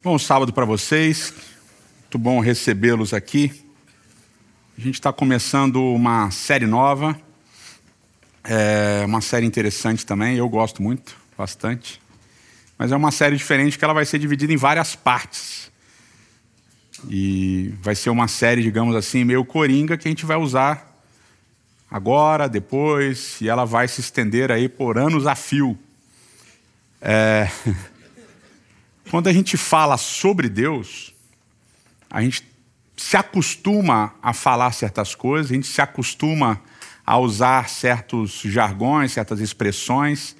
Bom sábado para vocês, muito bom recebê-los aqui. A gente está começando uma série nova, é uma série interessante também, eu gosto muito, bastante. Mas é uma série diferente que ela vai ser dividida em várias partes. E vai ser uma série, digamos assim, meio coringa que a gente vai usar agora, depois, e ela vai se estender aí por anos a fio. É... Quando a gente fala sobre Deus, a gente se acostuma a falar certas coisas, a gente se acostuma a usar certos jargões, certas expressões,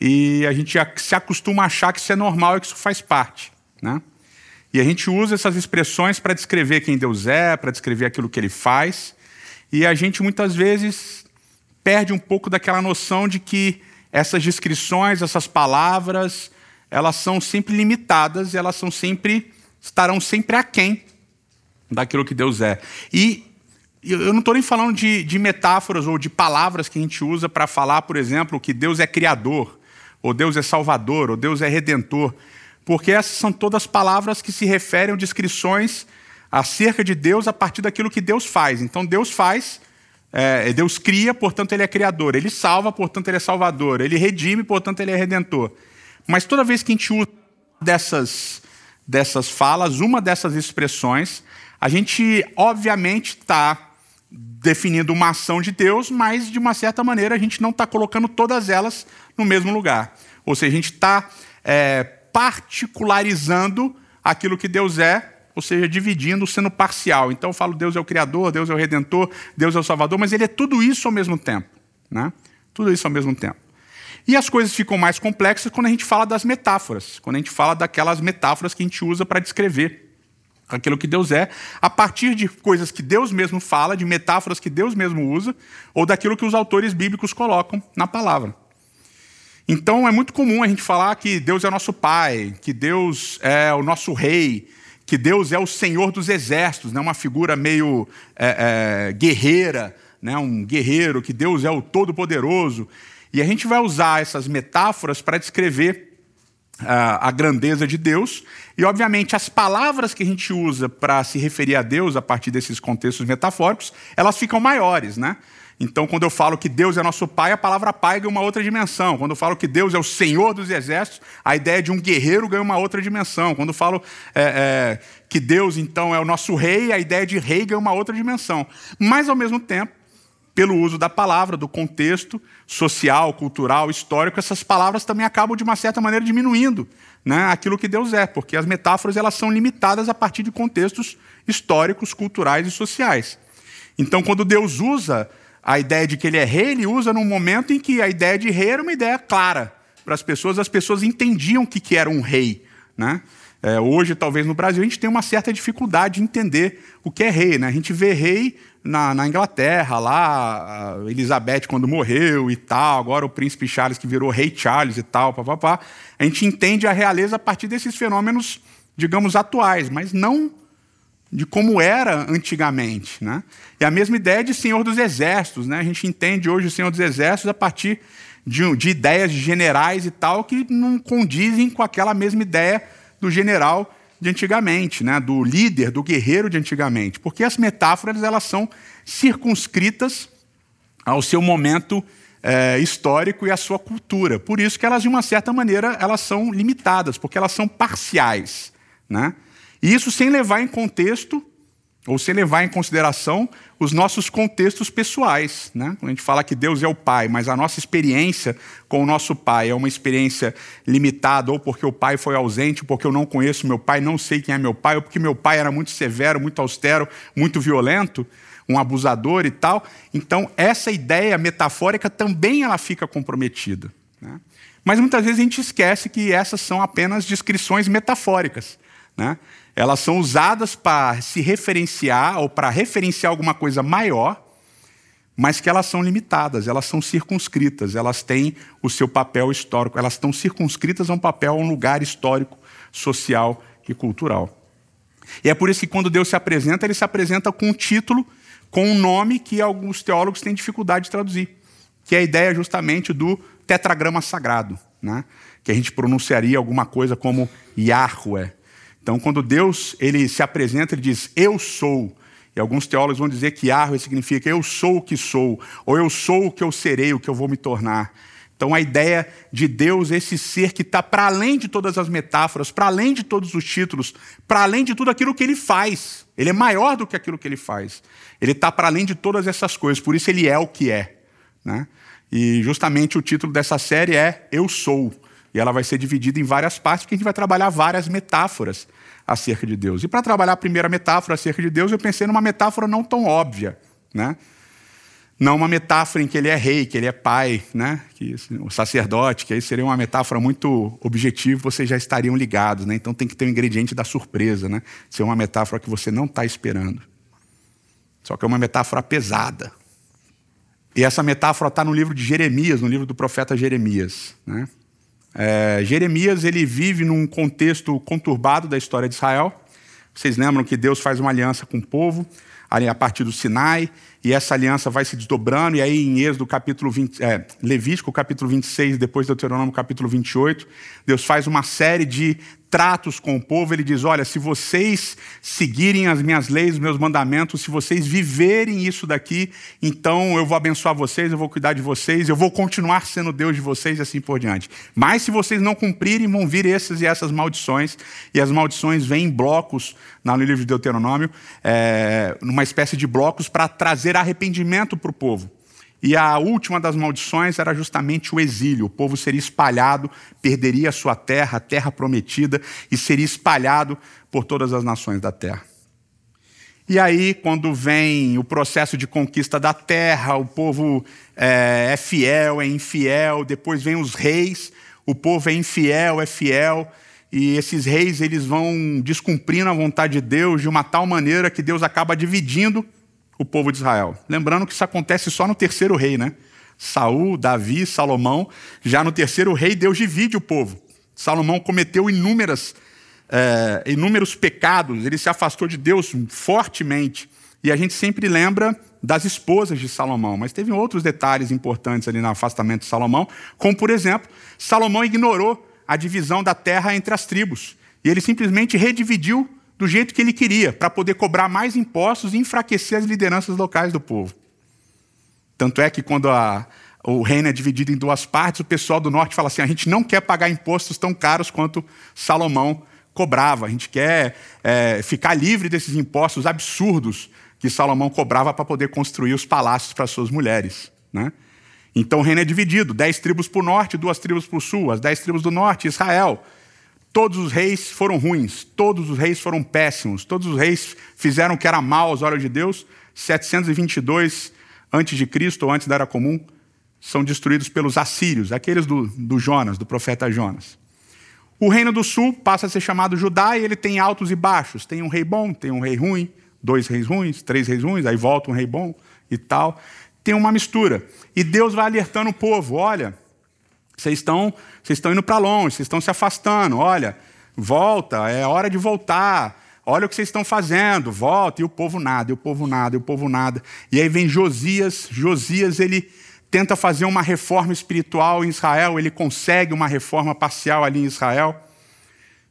e a gente se acostuma a achar que isso é normal e que isso faz parte. Né? E a gente usa essas expressões para descrever quem Deus é, para descrever aquilo que ele faz, e a gente muitas vezes perde um pouco daquela noção de que essas descrições, essas palavras, elas são sempre limitadas e elas são sempre estarão sempre aquém daquilo que Deus é. E eu não estou nem falando de, de, metáforas ou de palavras que a gente usa para falar, por exemplo, que Deus é criador, ou Deus é salvador, ou Deus é redentor, porque essas são todas palavras que se referem a descrições acerca de Deus a partir daquilo que Deus faz. Então Deus faz, é, Deus cria, portanto ele é criador. Ele salva, portanto ele é salvador. Ele redime, portanto ele é redentor. Mas toda vez que a gente usa dessas, dessas falas, uma dessas expressões, a gente, obviamente, está definindo uma ação de Deus, mas, de uma certa maneira, a gente não está colocando todas elas no mesmo lugar. Ou seja, a gente está é, particularizando aquilo que Deus é, ou seja, dividindo, sendo parcial. Então eu falo, Deus é o Criador, Deus é o Redentor, Deus é o Salvador, mas Ele é tudo isso ao mesmo tempo. Né? Tudo isso ao mesmo tempo. E as coisas ficam mais complexas quando a gente fala das metáforas, quando a gente fala daquelas metáforas que a gente usa para descrever aquilo que Deus é, a partir de coisas que Deus mesmo fala, de metáforas que Deus mesmo usa, ou daquilo que os autores bíblicos colocam na palavra. Então é muito comum a gente falar que Deus é nosso Pai, que Deus é o nosso Rei, que Deus é o Senhor dos Exércitos, né? uma figura meio é, é, guerreira, né? um guerreiro, que Deus é o Todo-Poderoso. E a gente vai usar essas metáforas para descrever uh, a grandeza de Deus. E, obviamente, as palavras que a gente usa para se referir a Deus a partir desses contextos metafóricos, elas ficam maiores, né? Então, quando eu falo que Deus é nosso Pai, a palavra Pai ganha uma outra dimensão. Quando eu falo que Deus é o Senhor dos Exércitos, a ideia de um guerreiro ganha uma outra dimensão. Quando eu falo é, é, que Deus, então, é o nosso Rei, a ideia de Rei ganha uma outra dimensão. Mas, ao mesmo tempo, pelo uso da palavra, do contexto social, cultural, histórico, essas palavras também acabam, de uma certa maneira, diminuindo né, aquilo que Deus é, porque as metáforas elas são limitadas a partir de contextos históricos, culturais e sociais. Então, quando Deus usa a ideia de que ele é rei, ele usa num momento em que a ideia de rei era uma ideia clara para as pessoas, as pessoas entendiam o que era um rei. Né? É, hoje, talvez no Brasil, a gente tem uma certa dificuldade de entender o que é rei. Né? A gente vê rei na, na, Inglaterra, lá, Elizabeth quando morreu e tal, agora o príncipe Charles que virou rei Charles e tal, papapá. A gente entende a realeza a partir desses fenômenos, digamos, atuais, mas não de como era antigamente. Né? E a mesma ideia de Senhor dos Exércitos. Né? A gente entende hoje o Senhor dos Exércitos a partir de, de ideias de generais e tal que não condizem com aquela mesma ideia do general de antigamente, né? do líder, do guerreiro de antigamente, porque as metáforas elas são circunscritas ao seu momento é, histórico e à sua cultura. Por isso que elas, de uma certa maneira, elas são limitadas, porque elas são parciais. Né? E isso sem levar em contexto ou sem levar em consideração os nossos contextos pessoais. Né? Quando a gente fala que Deus é o Pai, mas a nossa experiência com o nosso Pai é uma experiência limitada, ou porque o Pai foi ausente, porque eu não conheço meu Pai, não sei quem é meu Pai, ou porque meu Pai era muito severo, muito austero, muito violento, um abusador e tal. Então, essa ideia metafórica também ela fica comprometida. Né? Mas muitas vezes a gente esquece que essas são apenas descrições metafóricas. Né? elas são usadas para se referenciar ou para referenciar alguma coisa maior, mas que elas são limitadas, elas são circunscritas, elas têm o seu papel histórico, elas estão circunscritas a um papel, a um lugar histórico, social e cultural. E é por isso que quando Deus se apresenta, ele se apresenta com um título, com um nome que alguns teólogos têm dificuldade de traduzir, que é a ideia justamente do tetragrama sagrado, né? que a gente pronunciaria alguma coisa como Yahweh, Então, quando Deus ele se apresenta, ele diz: Eu sou. E alguns teólogos vão dizer que Yahweh significa eu sou o que sou, ou eu sou o que eu serei, o que eu vou me tornar. Então, a ideia de Deus, esse ser que está para além de todas as metáforas, para além de todos os títulos, para além de tudo aquilo que ele faz. Ele é maior do que aquilo que ele faz. Ele está para além de todas essas coisas, por isso ele é o que é. Né? E justamente o título dessa série é Eu Sou. E ela vai ser dividida em várias partes, porque a gente vai trabalhar várias metáforas acerca de Deus. E para trabalhar a primeira metáfora acerca de Deus, eu pensei numa metáfora não tão óbvia. Né? Não uma metáfora em que ele é rei, que ele é pai, né? que, o sacerdote, que aí seria uma metáfora muito objetiva, vocês já estariam ligados. Né? Então tem que ter o um ingrediente da surpresa, né? ser uma metáfora que você não está esperando. Só que é uma metáfora pesada. E essa metáfora está no livro de Jeremias, no livro do profeta Jeremias. Né? É, Jeremias ele vive num contexto conturbado da história de Israel. Vocês lembram que Deus faz uma aliança com o povo, a partir do Sinai, e essa aliança vai se desdobrando, e aí em Êxodo capítulo 20, é, Levítico capítulo 26, depois Deuteronômio capítulo 28, Deus faz uma série de tratos com o povo, ele diz: Olha, se vocês seguirem as minhas leis, os meus mandamentos, se vocês viverem isso daqui, então eu vou abençoar vocês, eu vou cuidar de vocês, eu vou continuar sendo Deus de vocês e assim por diante. Mas se vocês não cumprirem, vão vir essas e essas maldições, e as maldições vêm em blocos no livro de Deuteronômio, é, numa espécie de blocos para trazer arrependimento para o povo. E a última das maldições era justamente o exílio. O povo seria espalhado, perderia a sua terra, a terra prometida, e seria espalhado por todas as nações da terra. E aí, quando vem o processo de conquista da terra, o povo é, é fiel, é infiel, depois vem os reis, o povo é infiel, é fiel, e esses reis eles vão descumprindo a vontade de Deus de uma tal maneira que Deus acaba dividindo o povo de Israel. Lembrando que isso acontece só no terceiro rei, né? Saul, Davi, Salomão. Já no terceiro rei, Deus divide o povo. Salomão cometeu inúmeras, é, inúmeros pecados, ele se afastou de Deus fortemente. E a gente sempre lembra das esposas de Salomão, mas teve outros detalhes importantes ali no afastamento de Salomão, como, por exemplo, Salomão ignorou a divisão da terra entre as tribos. E ele simplesmente redividiu do jeito que ele queria, para poder cobrar mais impostos e enfraquecer as lideranças locais do povo. Tanto é que quando a, o reino é dividido em duas partes, o pessoal do norte fala assim: a gente não quer pagar impostos tão caros quanto Salomão cobrava, a gente quer é, ficar livre desses impostos absurdos que Salomão cobrava para poder construir os palácios para suas mulheres. Né? Então o reino é dividido: dez tribos para o norte, duas tribos para o sul, as dez tribos do norte, Israel. Todos os reis foram ruins, todos os reis foram péssimos, todos os reis fizeram o que era mal aos olhos de Deus. 722 antes de Cristo ou antes da Era Comum são destruídos pelos assírios, aqueles do, do Jonas, do profeta Jonas. O reino do sul passa a ser chamado Judá e ele tem altos e baixos. Tem um rei bom, tem um rei ruim, dois reis ruins, três reis ruins, aí volta um rei bom e tal. Tem uma mistura. E Deus vai alertando o povo: olha, vocês estão, vocês estão indo para longe, vocês estão se afastando. Olha, volta, é hora de voltar. Olha o que vocês estão fazendo, volta. E o povo nada, e o povo nada, e o povo nada. E aí vem Josias. Josias, ele tenta fazer uma reforma espiritual em Israel, ele consegue uma reforma parcial ali em Israel,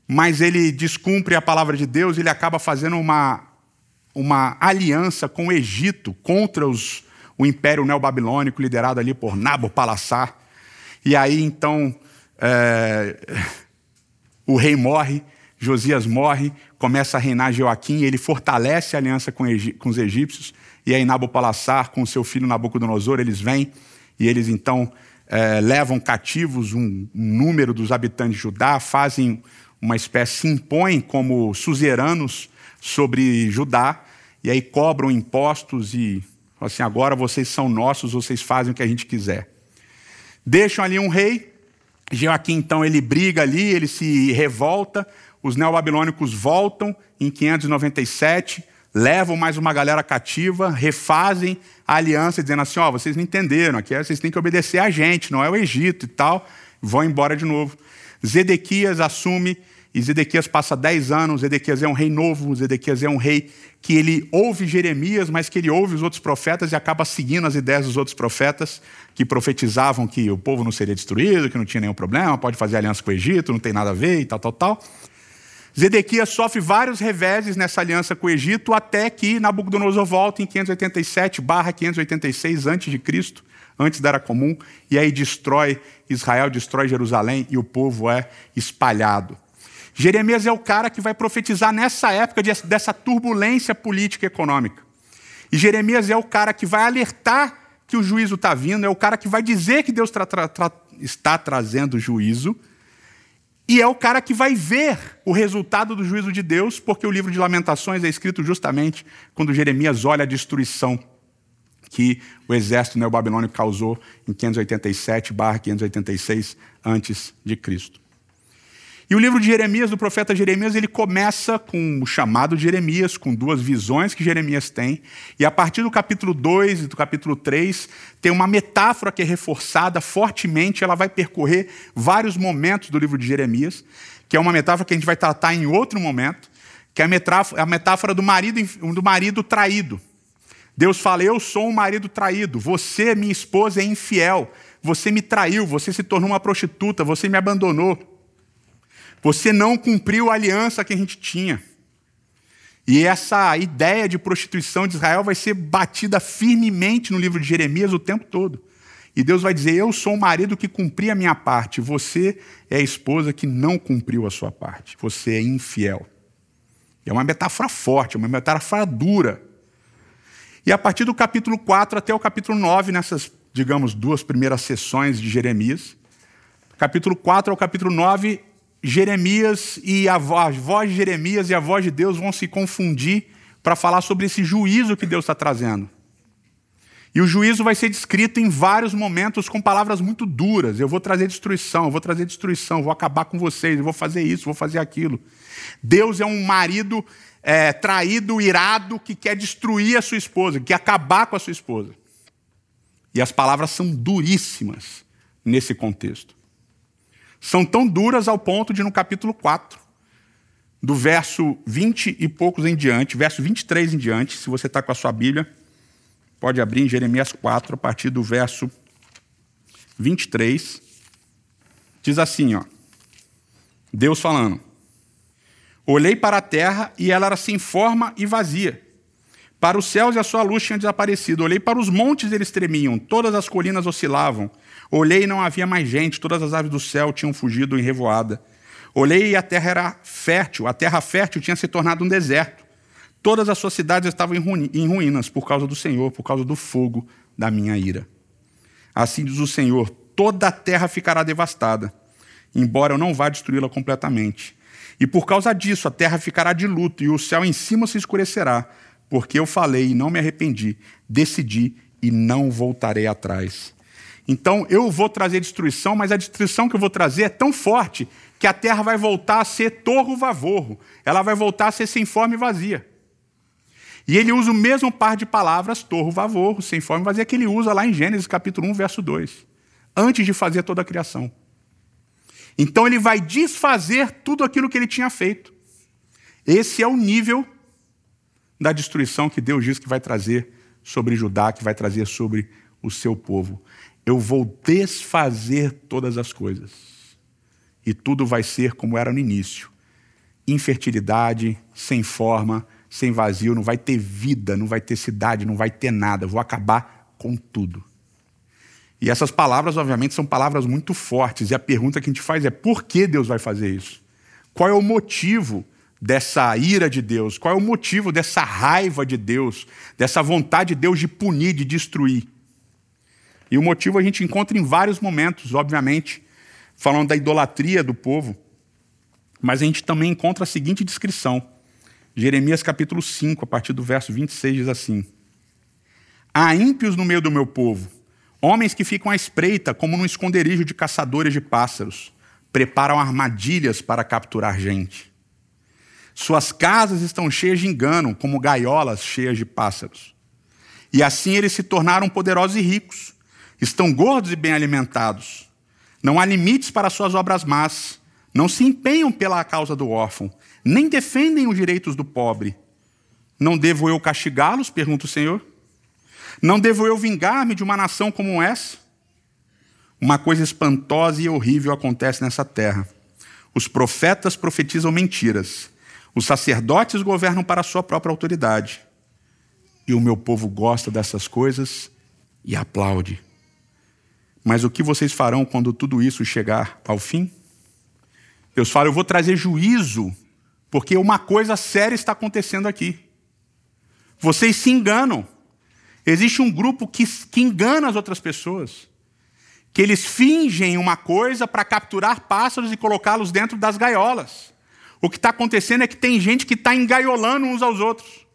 mas ele descumpre a palavra de Deus, ele acaba fazendo uma, uma aliança com o Egito contra os, o império neobabilônico liderado ali por Nabopolassar. E aí então é, o rei morre, Josias morre, começa a reinar Joaquim, ele fortalece a aliança com, com os egípcios, e aí Nabopolassar, com seu filho Nabucodonosor, eles vêm e eles então é, levam cativos um, um, número dos habitantes de Judá, fazem uma espécie, se impõem como suzeranos sobre Judá, e aí cobram impostos e assim, agora vocês são nossos, vocês fazem o que a gente quiser. Deixam ali um rei, Joaquim então ele briga ali, ele se revolta, os neobabilônicos voltam em 597, levam mais uma galera cativa, refazem a aliança, dizendo assim: ó, oh, vocês não entenderam, aqui é, vocês têm que obedecer a gente, não é o Egito e tal, vão embora de novo. Zedequias assume e Zedequias passa dez anos, Zedequias é um rei novo, Zedequias é um rei que ele ouve Jeremias, mas que ele ouve os outros profetas e acaba seguindo as ideias dos outros profetas que profetizavam que o povo não seria destruído, que não tinha nenhum problema, pode fazer aliança com o Egito, não tem nada a ver e tal, tal, tal. Zedequias sofre vários reveses nessa aliança com o Egito, até que Nabucodonosor volta em 587 586 a.C., antes da Era Comum, e aí destrói Israel, destrói Jerusalém e o povo é espalhado. Jeremias é o cara que vai profetizar nessa época dessa turbulência política e econômica. E Jeremias é o cara que vai alertar que o juízo está vindo, é o cara que vai dizer que Deus tra tra tra está trazendo juízo, e é o cara que vai ver o resultado do juízo de Deus, porque o livro de Lamentações é escrito justamente quando Jeremias olha a destruição que o exército neobabilônico causou em 587/586 antes de Cristo. E o livro de Jeremias, do profeta Jeremias, ele começa com o chamado de Jeremias, com duas visões que Jeremias tem, e a partir do capítulo 2 e do capítulo 3, tem uma metáfora que é reforçada fortemente, ela vai percorrer vários momentos do livro de Jeremias, que é uma metáfora que a gente vai tratar em outro momento, que é a metáfora do marido, do marido traído. Deus fala: Eu sou um marido traído, você, minha esposa, é infiel, você me traiu, você se tornou uma prostituta, você me abandonou. Você não cumpriu a aliança que a gente tinha. E essa ideia de prostituição de Israel vai ser batida firmemente no livro de Jeremias o tempo todo. E Deus vai dizer: Eu sou o marido que cumpri a minha parte, você é a esposa que não cumpriu a sua parte, você é infiel. É uma metáfora forte, uma metáfora dura. E a partir do capítulo 4 até o capítulo 9, nessas, digamos, duas primeiras sessões de Jeremias, capítulo 4 ao capítulo 9 Jeremias e a voz, a voz de Jeremias e a voz de Deus vão se confundir para falar sobre esse juízo que Deus está trazendo. E o juízo vai ser descrito em vários momentos com palavras muito duras. Eu vou trazer destruição, eu vou trazer destruição, vou acabar com vocês, eu vou fazer isso, vou fazer aquilo. Deus é um marido é, traído, irado, que quer destruir a sua esposa, que quer acabar com a sua esposa. E as palavras são duríssimas nesse contexto são tão duras ao ponto de, no capítulo 4, do verso 20 e poucos em diante, verso 23 em diante, se você está com a sua Bíblia, pode abrir em Jeremias 4, a partir do verso 23, diz assim, ó, Deus falando, Olhei para a terra e ela era sem forma e vazia. Para os céus e a sua luz tinha desaparecido. Olhei para os montes, eles tremiam, todas as colinas oscilavam. Olhei e não havia mais gente, todas as aves do céu tinham fugido em revoada. Olhei e a terra era fértil, a terra fértil tinha se tornado um deserto. Todas as suas cidades estavam em ruínas por causa do Senhor, por causa do fogo da minha ira. Assim diz o Senhor: toda a terra ficará devastada, embora eu não vá destruí-la completamente. E por causa disso a terra ficará de luto e o céu em cima se escurecerá, porque eu falei e não me arrependi, decidi e não voltarei atrás. Então eu vou trazer destruição, mas a destruição que eu vou trazer é tão forte que a terra vai voltar a ser torro vavorro, ela vai voltar a ser sem forma e vazia. E ele usa o mesmo par de palavras, torro vavorro, sem forma e vazia, que ele usa lá em Gênesis capítulo 1, verso 2, antes de fazer toda a criação. Então ele vai desfazer tudo aquilo que ele tinha feito. Esse é o nível da destruição que Deus diz que vai trazer sobre Judá, que vai trazer sobre o seu povo eu vou desfazer todas as coisas. E tudo vai ser como era no início: infertilidade, sem forma, sem vazio, não vai ter vida, não vai ter cidade, não vai ter nada. Eu vou acabar com tudo. E essas palavras, obviamente, são palavras muito fortes. E a pergunta que a gente faz é: por que Deus vai fazer isso? Qual é o motivo dessa ira de Deus? Qual é o motivo dessa raiva de Deus, dessa vontade de Deus de punir, de destruir? E o motivo a gente encontra em vários momentos, obviamente, falando da idolatria do povo. Mas a gente também encontra a seguinte descrição. Jeremias capítulo 5, a partir do verso 26, diz assim: Há ímpios no meio do meu povo, homens que ficam à espreita como num esconderijo de caçadores de pássaros, preparam armadilhas para capturar gente. Suas casas estão cheias de engano, como gaiolas cheias de pássaros. E assim eles se tornaram poderosos e ricos Estão gordos e bem alimentados. Não há limites para suas obras más. Não se empenham pela causa do órfão, nem defendem os direitos do pobre. Não devo eu castigá-los? pergunta o Senhor. Não devo eu vingar-me de uma nação como essa? Uma coisa espantosa e horrível acontece nessa terra. Os profetas profetizam mentiras. Os sacerdotes governam para a sua própria autoridade. E o meu povo gosta dessas coisas e aplaude. Mas o que vocês farão quando tudo isso chegar ao fim? Deus fala: Eu vou trazer juízo, porque uma coisa séria está acontecendo aqui. Vocês se enganam. Existe um grupo que, que engana as outras pessoas. Que eles fingem uma coisa para capturar pássaros e colocá-los dentro das gaiolas. O que está acontecendo é que tem gente que está engaiolando uns aos outros.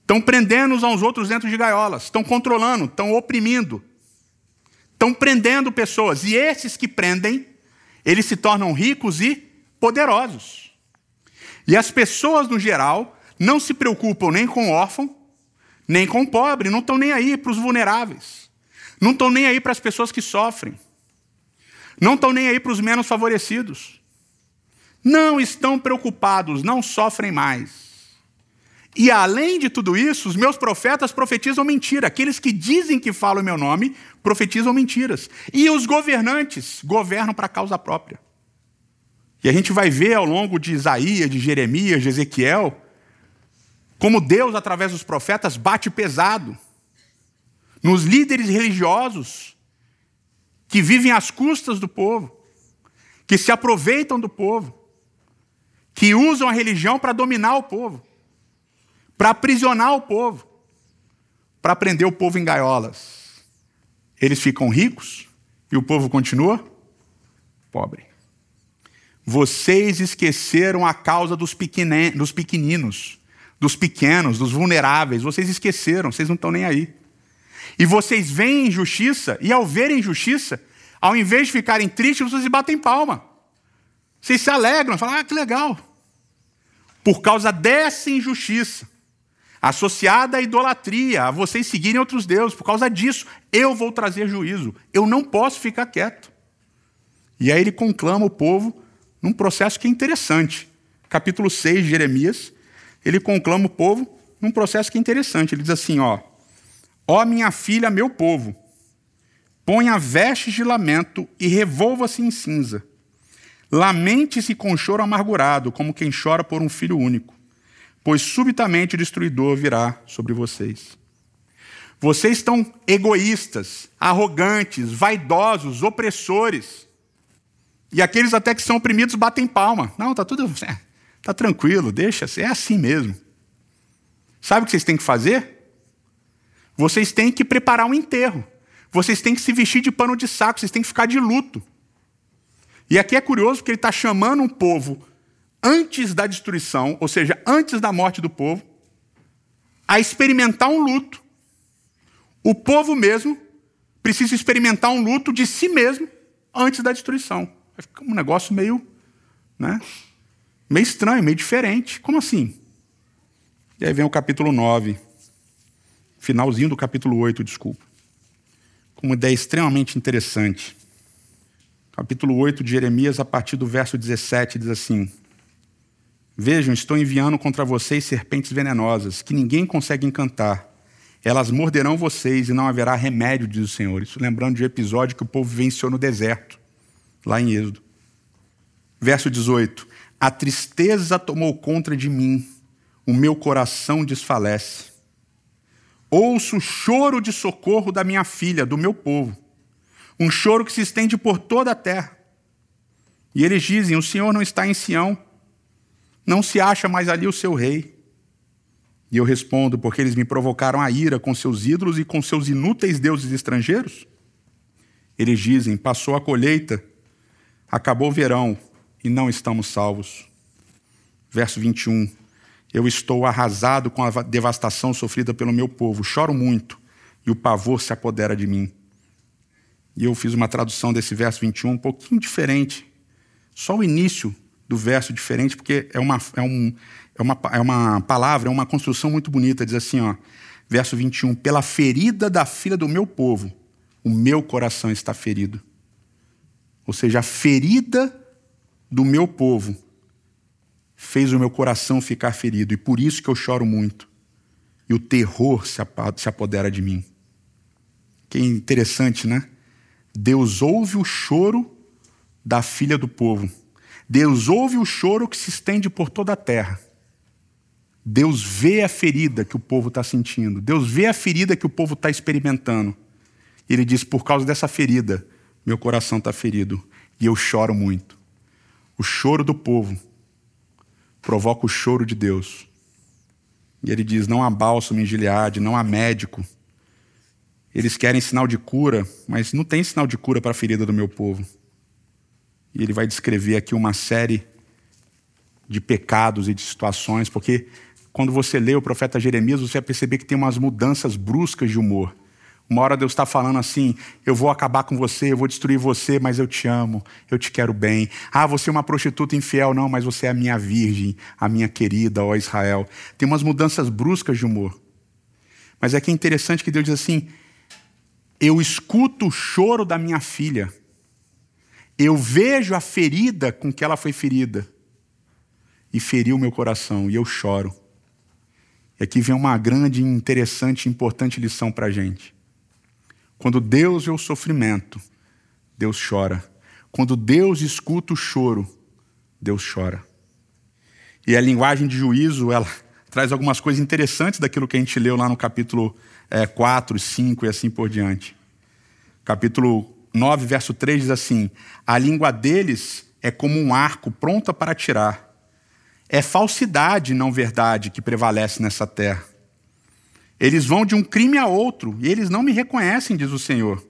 Estão prendendo uns aos outros dentro de gaiolas. Estão controlando, estão oprimindo. Estão prendendo pessoas. E esses que prendem, eles se tornam ricos e poderosos. E as pessoas, no geral, não se preocupam nem com o órfão, nem com o pobre, não estão nem aí para os vulneráveis. Não estão nem aí para as pessoas que sofrem. Não estão nem aí para os menos favorecidos. Não estão preocupados, não sofrem mais. E além de tudo isso, os meus profetas profetizam mentira. Aqueles que dizem que falam o meu nome profetizam mentiras. E os governantes governam para causa própria. E a gente vai ver ao longo de Isaías, de Jeremias, de Ezequiel, como Deus, através dos profetas, bate pesado nos líderes religiosos que vivem às custas do povo, que se aproveitam do povo, que usam a religião para dominar o povo para aprisionar o povo, para prender o povo em gaiolas. Eles ficam ricos e o povo continua pobre. Vocês esqueceram a causa dos, dos pequeninos, dos pequenos, dos vulneráveis. Vocês esqueceram, vocês não estão nem aí. E vocês veem injustiça, e ao verem injustiça, ao invés de ficarem tristes, vocês batem palma. Vocês se alegram, falam, ah, que legal. Por causa dessa injustiça, associada à idolatria, a vocês seguirem outros deuses. Por causa disso, eu vou trazer juízo. Eu não posso ficar quieto. E aí ele conclama o povo num processo que é interessante. Capítulo 6 de Jeremias, ele conclama o povo num processo que é interessante. Ele diz assim: ó, ó minha filha, meu povo, ponha vestes de lamento e revolva-se em cinza. Lamente-se com choro amargurado, como quem chora por um filho único pois subitamente o destruidor virá sobre vocês. Vocês estão egoístas, arrogantes, vaidosos, opressores. E aqueles até que são oprimidos batem palma. Não, tá tudo, é, tá tranquilo, deixa, é assim mesmo. Sabe o que vocês têm que fazer? Vocês têm que preparar um enterro. Vocês têm que se vestir de pano de saco, vocês têm que ficar de luto. E aqui é curioso porque ele está chamando um povo antes da destruição, ou seja, antes da morte do povo, a experimentar um luto. O povo mesmo precisa experimentar um luto de si mesmo antes da destruição. Vai ficar um negócio meio, né, meio estranho, meio diferente. Como assim? E aí vem o capítulo 9, finalzinho do capítulo 8, desculpa. Com uma ideia extremamente interessante. Capítulo 8 de Jeremias, a partir do verso 17, diz assim: Vejam, estou enviando contra vocês serpentes venenosas, que ninguém consegue encantar. Elas morderão vocês e não haverá remédio, diz o Senhor. Isso lembrando de um episódio que o povo venceu no deserto, lá em Êxodo. Verso 18: A tristeza tomou conta de mim, o meu coração desfalece. Ouço o choro de socorro da minha filha, do meu povo, um choro que se estende por toda a terra. E eles dizem: O Senhor não está em Sião não se acha mais ali o seu rei. E eu respondo, porque eles me provocaram a ira com seus ídolos e com seus inúteis deuses estrangeiros? Eles dizem: passou a colheita, acabou o verão e não estamos salvos. Verso 21. Eu estou arrasado com a devastação sofrida pelo meu povo, choro muito e o pavor se apodera de mim. E eu fiz uma tradução desse verso 21 um pouquinho diferente. Só o início do verso diferente, porque é uma, é, um, é, uma, é uma palavra, é uma construção muito bonita. Diz assim, ó, verso 21, pela ferida da filha do meu povo, o meu coração está ferido. Ou seja, a ferida do meu povo fez o meu coração ficar ferido, e por isso que eu choro muito. E o terror se apodera de mim. Que interessante, né? Deus ouve o choro da filha do povo Deus ouve o choro que se estende por toda a terra. Deus vê a ferida que o povo está sentindo. Deus vê a ferida que o povo está experimentando. Ele diz: por causa dessa ferida, meu coração está ferido e eu choro muito. O choro do povo provoca o choro de Deus. E ele diz: não há bálsamo em Gileade, não há médico. Eles querem sinal de cura, mas não tem sinal de cura para a ferida do meu povo. E ele vai descrever aqui uma série de pecados e de situações, porque quando você lê o profeta Jeremias, você vai perceber que tem umas mudanças bruscas de humor. Uma hora Deus está falando assim: eu vou acabar com você, eu vou destruir você, mas eu te amo, eu te quero bem. Ah, você é uma prostituta infiel, não, mas você é a minha virgem, a minha querida, ó Israel. Tem umas mudanças bruscas de humor. Mas é que é interessante que Deus diz assim: eu escuto o choro da minha filha, eu vejo a ferida com que ela foi ferida, e feriu meu coração, e eu choro. E aqui vem uma grande, interessante importante lição para a gente. Quando Deus vê o sofrimento, Deus chora. Quando Deus escuta o choro, Deus chora. E a linguagem de juízo, ela traz algumas coisas interessantes daquilo que a gente leu lá no capítulo é, 4, 5 e assim por diante. Capítulo 9, verso 3 diz assim: A língua deles é como um arco pronta para atirar. É falsidade, não verdade, que prevalece nessa terra. Eles vão de um crime a outro e eles não me reconhecem, diz o Senhor.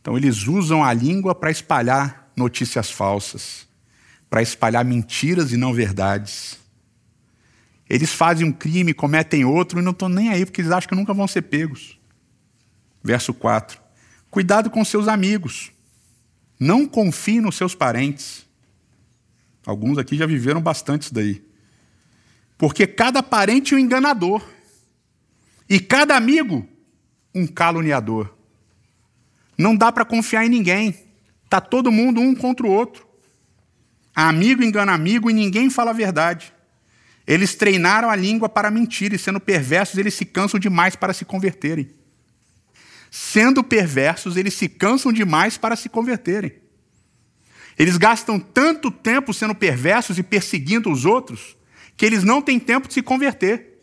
Então, eles usam a língua para espalhar notícias falsas, para espalhar mentiras e não verdades. Eles fazem um crime, cometem outro e não estão nem aí porque eles acham que nunca vão ser pegos. Verso 4. Cuidado com seus amigos. Não confie nos seus parentes. Alguns aqui já viveram bastante isso daí. Porque cada parente é um enganador. E cada amigo, um caluniador. Não dá para confiar em ninguém. Está todo mundo um contra o outro. Amigo engana amigo e ninguém fala a verdade. Eles treinaram a língua para mentir e, sendo perversos, eles se cansam demais para se converterem. Sendo perversos, eles se cansam demais para se converterem. Eles gastam tanto tempo sendo perversos e perseguindo os outros que eles não têm tempo de se converter.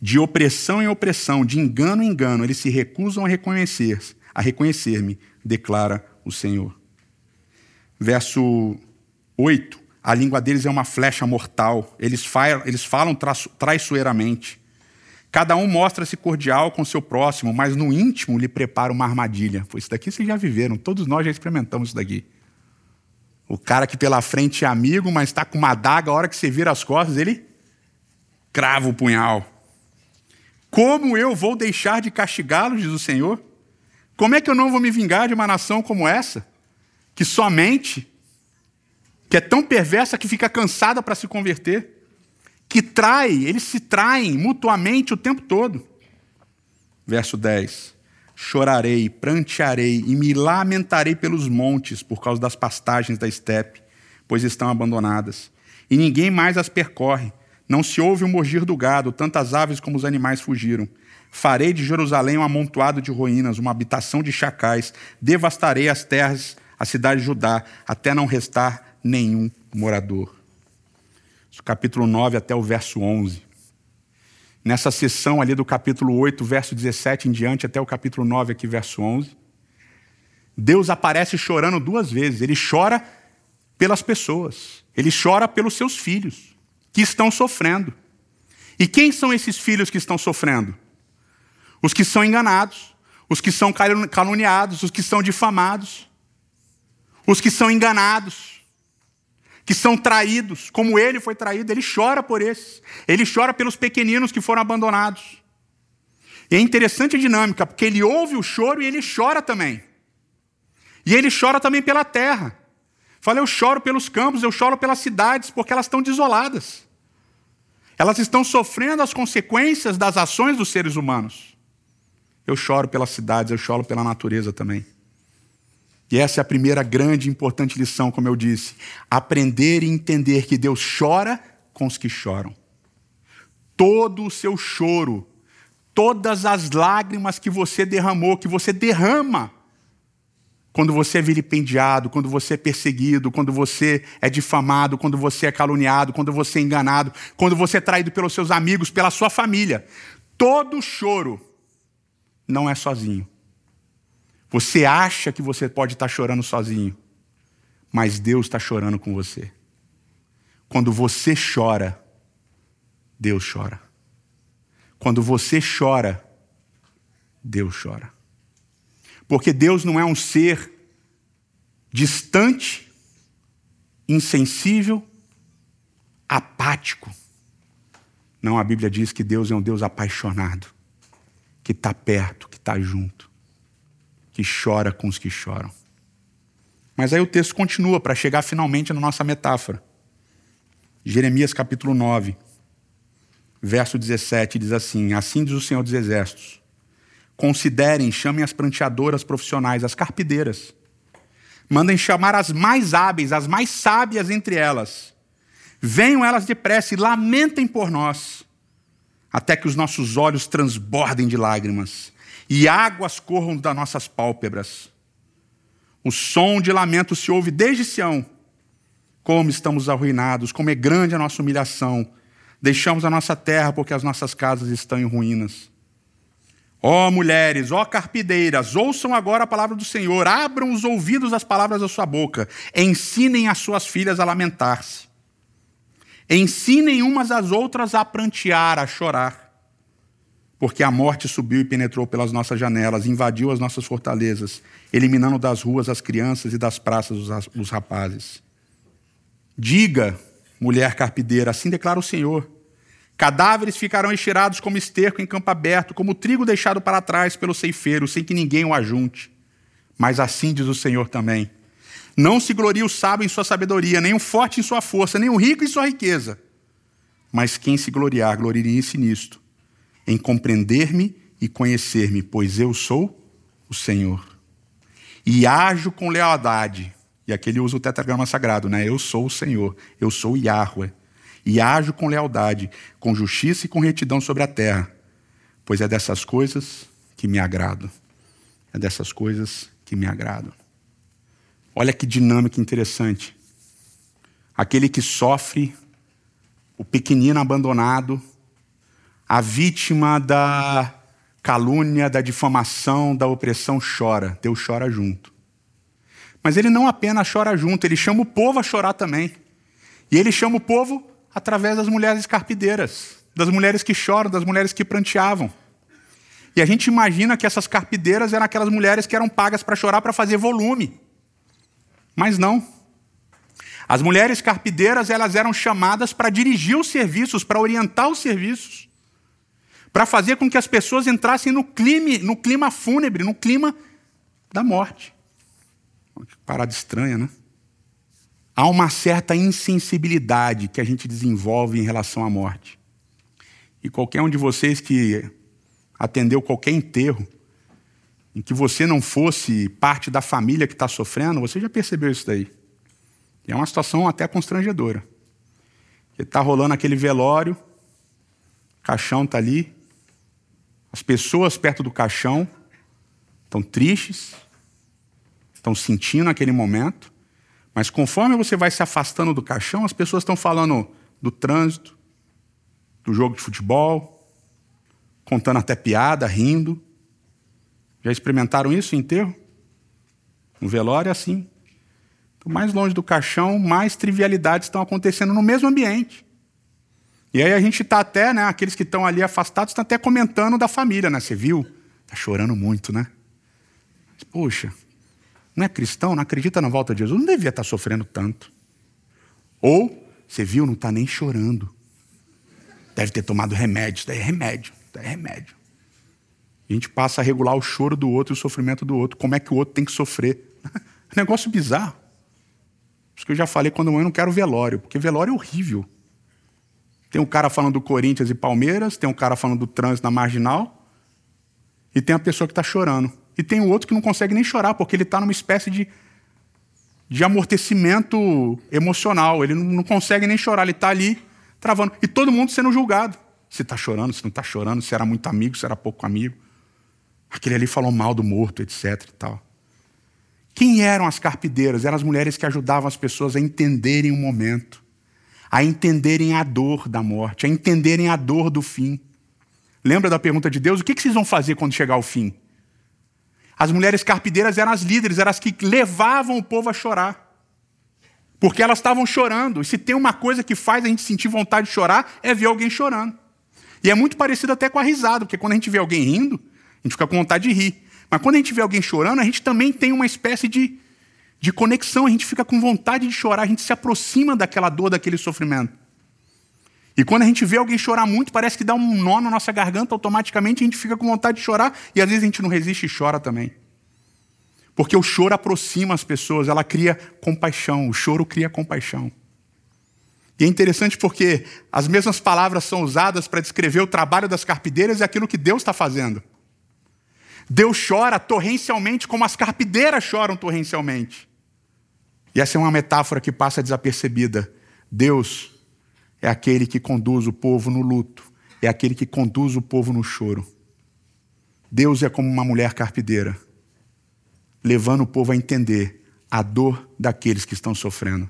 De opressão em opressão, de engano em engano, eles se recusam a reconhecer, a reconhecer-me, declara o Senhor. Verso 8. A língua deles é uma flecha mortal. Eles, falam, eles falam traiçoeiramente. Cada um mostra-se cordial com seu próximo, mas no íntimo lhe prepara uma armadilha. Foi isso daqui vocês já viveram, todos nós já experimentamos isso daqui. O cara que pela frente é amigo, mas está com uma adaga, a hora que você vira as costas, ele crava o punhal. Como eu vou deixar de castigá-los, diz o Senhor? Como é que eu não vou me vingar de uma nação como essa, que somente, que é tão perversa que fica cansada para se converter, que trai, eles se traem mutuamente o tempo todo. Verso 10: Chorarei, prantearei e me lamentarei pelos montes por causa das pastagens da estepe, pois estão abandonadas, e ninguém mais as percorre não se ouve o mugir do gado, tantas aves como os animais fugiram. Farei de Jerusalém um amontoado de ruínas, uma habitação de chacais. Devastarei as terras, a cidade de Judá, até não restar nenhum morador. Capítulo 9 até o verso 11. Nessa sessão ali do capítulo 8, verso 17 em diante, até o capítulo 9, aqui, verso 11, Deus aparece chorando duas vezes. Ele chora pelas pessoas, ele chora pelos seus filhos que estão sofrendo. E quem são esses filhos que estão sofrendo? Os que são enganados, os que são caluniados, os que são difamados, os que são enganados, que são traídos, como ele foi traído, ele chora por esses. Ele chora pelos pequeninos que foram abandonados. E é interessante a dinâmica, porque ele ouve o choro e ele chora também. E ele chora também pela terra. Fala, eu choro pelos campos, eu choro pelas cidades, porque elas estão desoladas. Elas estão sofrendo as consequências das ações dos seres humanos. Eu choro pelas cidades, eu choro pela natureza também. E essa é a primeira grande e importante lição, como eu disse. Aprender e entender que Deus chora com os que choram. Todo o seu choro, todas as lágrimas que você derramou, que você derrama, quando você é vilipendiado, quando você é perseguido, quando você é difamado, quando você é caluniado, quando você é enganado, quando você é traído pelos seus amigos, pela sua família. Todo choro não é sozinho. Você acha que você pode estar chorando sozinho, mas Deus está chorando com você. Quando você chora, Deus chora. Quando você chora, Deus chora. Porque Deus não é um ser distante, insensível, apático. Não, a Bíblia diz que Deus é um Deus apaixonado, que está perto, que está junto, que chora com os que choram. Mas aí o texto continua para chegar finalmente na nossa metáfora. Jeremias capítulo 9, verso 17 diz assim: Assim diz o Senhor dos Exércitos Considerem, chamem as pranteadoras profissionais, as carpideiras. Mandem chamar as mais hábeis, as mais sábias entre elas. Venham elas depressa e lamentem por nós, até que os nossos olhos transbordem de lágrimas e águas corram das nossas pálpebras. O som de lamento se ouve desde Sião. Como estamos arruinados, como é grande a nossa humilhação. Deixamos a nossa terra porque as nossas casas estão em ruínas. Ó oh, mulheres, ó oh, carpideiras, ouçam agora a palavra do Senhor, abram os ouvidos às palavras da sua boca, ensinem as suas filhas a lamentar-se. Ensinem umas às outras a prantear, a chorar. Porque a morte subiu e penetrou pelas nossas janelas, invadiu as nossas fortalezas, eliminando das ruas as crianças e das praças os rapazes. Diga, mulher carpideira, assim declara o Senhor Cadáveres ficarão estirados como esterco em campo aberto, como trigo deixado para trás pelo ceifeiro, sem que ninguém o ajunte. Mas assim diz o Senhor também: Não se glorie o sábio em sua sabedoria, nem o forte em sua força, nem o rico em sua riqueza. Mas quem se gloriar, glorie-se nisto, em compreender-me e conhecer-me, pois eu sou o Senhor. E ajo com lealdade. E aqui ele usa o tetragrama sagrado, né? Eu sou o Senhor, eu sou Yahweh e ajo com lealdade, com justiça e com retidão sobre a terra, pois é dessas coisas que me agrado. É dessas coisas que me agrado. Olha que dinâmica interessante. Aquele que sofre, o pequenino abandonado, a vítima da calúnia, da difamação, da opressão chora. Deus chora junto. Mas ele não apenas chora junto, ele chama o povo a chorar também. E ele chama o povo através das mulheres carpideiras, das mulheres que choram, das mulheres que pranteavam. E a gente imagina que essas carpideiras eram aquelas mulheres que eram pagas para chorar para fazer volume. Mas não. As mulheres carpideiras, elas eram chamadas para dirigir os serviços, para orientar os serviços, para fazer com que as pessoas entrassem no clima, no clima fúnebre, no clima da morte. Que parada estranha, né? há uma certa insensibilidade que a gente desenvolve em relação à morte. E qualquer um de vocês que atendeu qualquer enterro, em que você não fosse parte da família que está sofrendo, você já percebeu isso daí. E é uma situação até constrangedora. Está rolando aquele velório, o caixão está ali, as pessoas perto do caixão estão tristes, estão sentindo aquele momento, mas conforme você vai se afastando do caixão, as pessoas estão falando do trânsito, do jogo de futebol, contando até piada, rindo. Já experimentaram isso em enterro? No velório é assim. Então, mais longe do caixão, mais trivialidades estão acontecendo no mesmo ambiente. E aí a gente está até, né, aqueles que estão ali afastados, estão até comentando da família, né? Você viu? Está chorando muito, né? Poxa, não é cristão, não acredita na volta de Jesus, não devia estar sofrendo tanto. Ou, você viu, não está nem chorando. Deve ter tomado remédio, isso daí é remédio, isso daí é remédio. a gente passa a regular o choro do outro e o sofrimento do outro. Como é que o outro tem que sofrer? Negócio bizarro. Isso que eu já falei quando eu não quero velório, porque velório é horrível. Tem um cara falando do Corinthians e Palmeiras, tem um cara falando do trânsito na marginal, e tem a pessoa que está chorando. E tem o outro que não consegue nem chorar, porque ele está numa espécie de, de amortecimento emocional. Ele não, não consegue nem chorar, ele está ali travando. E todo mundo sendo julgado. Se está chorando, se não está chorando, se era muito amigo, se era pouco amigo. Aquele ali falou mal do morto, etc. E tal. Quem eram as carpideiras? Eram as mulheres que ajudavam as pessoas a entenderem o momento, a entenderem a dor da morte, a entenderem a dor do fim. Lembra da pergunta de Deus? O que vocês vão fazer quando chegar o fim? As mulheres carpideiras eram as líderes, eram as que levavam o povo a chorar. Porque elas estavam chorando. E se tem uma coisa que faz a gente sentir vontade de chorar, é ver alguém chorando. E é muito parecido até com a risada, porque quando a gente vê alguém rindo, a gente fica com vontade de rir. Mas quando a gente vê alguém chorando, a gente também tem uma espécie de, de conexão, a gente fica com vontade de chorar, a gente se aproxima daquela dor, daquele sofrimento. E quando a gente vê alguém chorar muito, parece que dá um nó na nossa garganta, automaticamente a gente fica com vontade de chorar, e às vezes a gente não resiste e chora também. Porque o choro aproxima as pessoas, ela cria compaixão, o choro cria compaixão. E é interessante porque as mesmas palavras são usadas para descrever o trabalho das carpideiras e aquilo que Deus está fazendo. Deus chora torrencialmente como as carpideiras choram torrencialmente. E essa é uma metáfora que passa desapercebida. Deus é aquele que conduz o povo no luto, é aquele que conduz o povo no choro. Deus é como uma mulher carpideira levando o povo a entender a dor daqueles que estão sofrendo.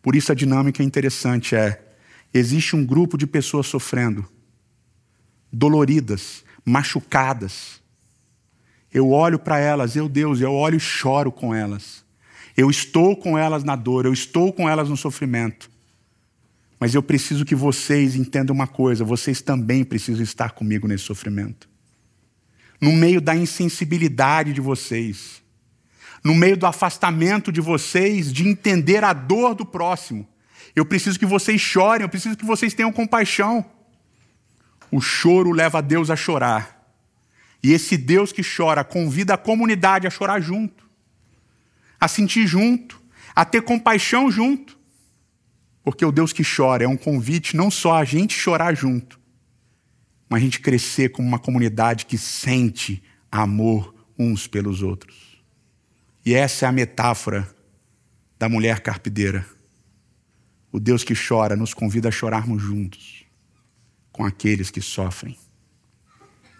Por isso a dinâmica interessante é existe um grupo de pessoas sofrendo, doloridas, machucadas. Eu olho para elas, eu Deus, eu olho e choro com elas. Eu estou com elas na dor, eu estou com elas no sofrimento. Mas eu preciso que vocês entendam uma coisa: vocês também precisam estar comigo nesse sofrimento no meio da insensibilidade de vocês, no meio do afastamento de vocês de entender a dor do próximo. Eu preciso que vocês chorem, eu preciso que vocês tenham compaixão. O choro leva Deus a chorar. E esse Deus que chora convida a comunidade a chorar junto, a sentir junto, a ter compaixão junto. Porque o Deus que chora é um convite não só a gente chorar junto, mas a gente crescer como uma comunidade que sente amor uns pelos outros. E essa é a metáfora da mulher carpideira. O Deus que chora nos convida a chorarmos juntos com aqueles que sofrem.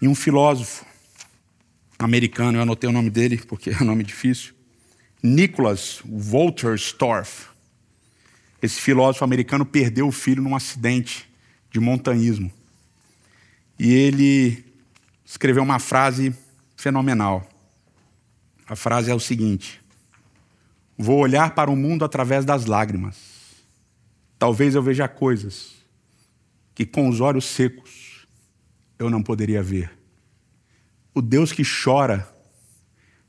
E um filósofo americano, eu anotei o nome dele porque é um nome difícil, Nicholas Wolterstorff. Esse filósofo americano perdeu o filho num acidente de montanhismo. E ele escreveu uma frase fenomenal. A frase é o seguinte: Vou olhar para o mundo através das lágrimas. Talvez eu veja coisas que com os olhos secos eu não poderia ver. O Deus que chora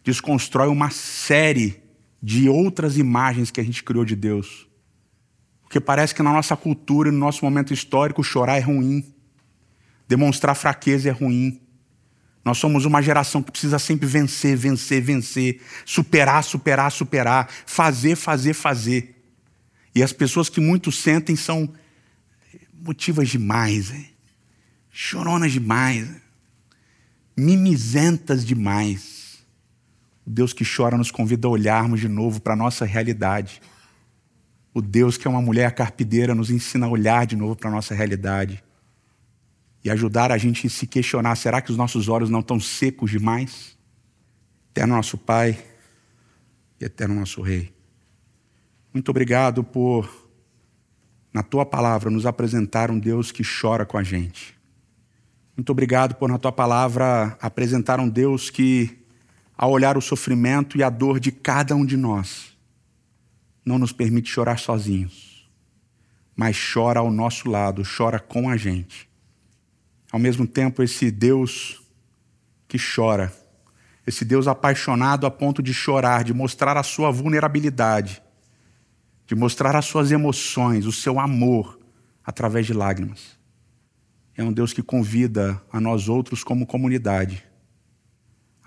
desconstrói uma série de outras imagens que a gente criou de Deus. Porque parece que na nossa cultura e no nosso momento histórico chorar é ruim. Demonstrar fraqueza é ruim. Nós somos uma geração que precisa sempre vencer, vencer, vencer, superar, superar, superar, fazer, fazer, fazer. E as pessoas que muito sentem são motivas demais, hein? choronas demais, mimizentas demais. O Deus que chora nos convida a olharmos de novo para a nossa realidade. O Deus que é uma mulher carpideira nos ensina a olhar de novo para a nossa realidade e ajudar a gente a se questionar: será que os nossos olhos não estão secos demais? Eterno nosso Pai e eterno nosso Rei. Muito obrigado por, na tua palavra, nos apresentar um Deus que chora com a gente. Muito obrigado por, na tua palavra, apresentar um Deus que, ao olhar o sofrimento e a dor de cada um de nós, não nos permite chorar sozinhos, mas chora ao nosso lado, chora com a gente ao mesmo tempo, esse Deus que chora, esse Deus apaixonado a ponto de chorar, de mostrar a sua vulnerabilidade, de mostrar as suas emoções, o seu amor através de lágrimas. É um Deus que convida a nós outros, como comunidade,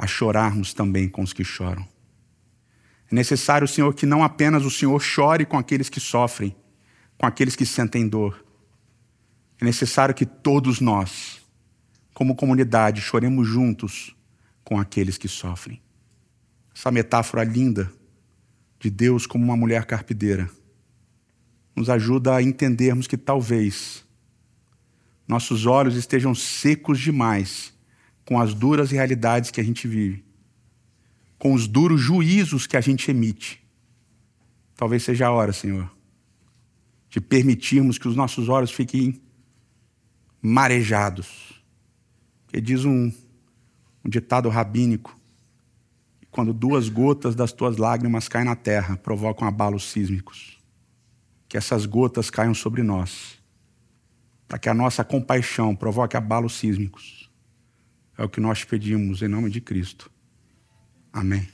a chorarmos também com os que choram. É necessário, Senhor, que não apenas o Senhor chore com aqueles que sofrem, com aqueles que sentem dor, é necessário que todos nós, como comunidade, choremos juntos com aqueles que sofrem. Essa metáfora linda de Deus como uma mulher carpideira nos ajuda a entendermos que talvez nossos olhos estejam secos demais com as duras realidades que a gente vive, com os duros juízos que a gente emite. Talvez seja a hora, Senhor, de permitirmos que os nossos olhos fiquem marejados. Porque diz um, um ditado rabínico: quando duas gotas das tuas lágrimas caem na terra, provocam abalos sísmicos. Que essas gotas caiam sobre nós, para que a nossa compaixão provoque abalos sísmicos. É o que nós pedimos em nome de Cristo. Amém.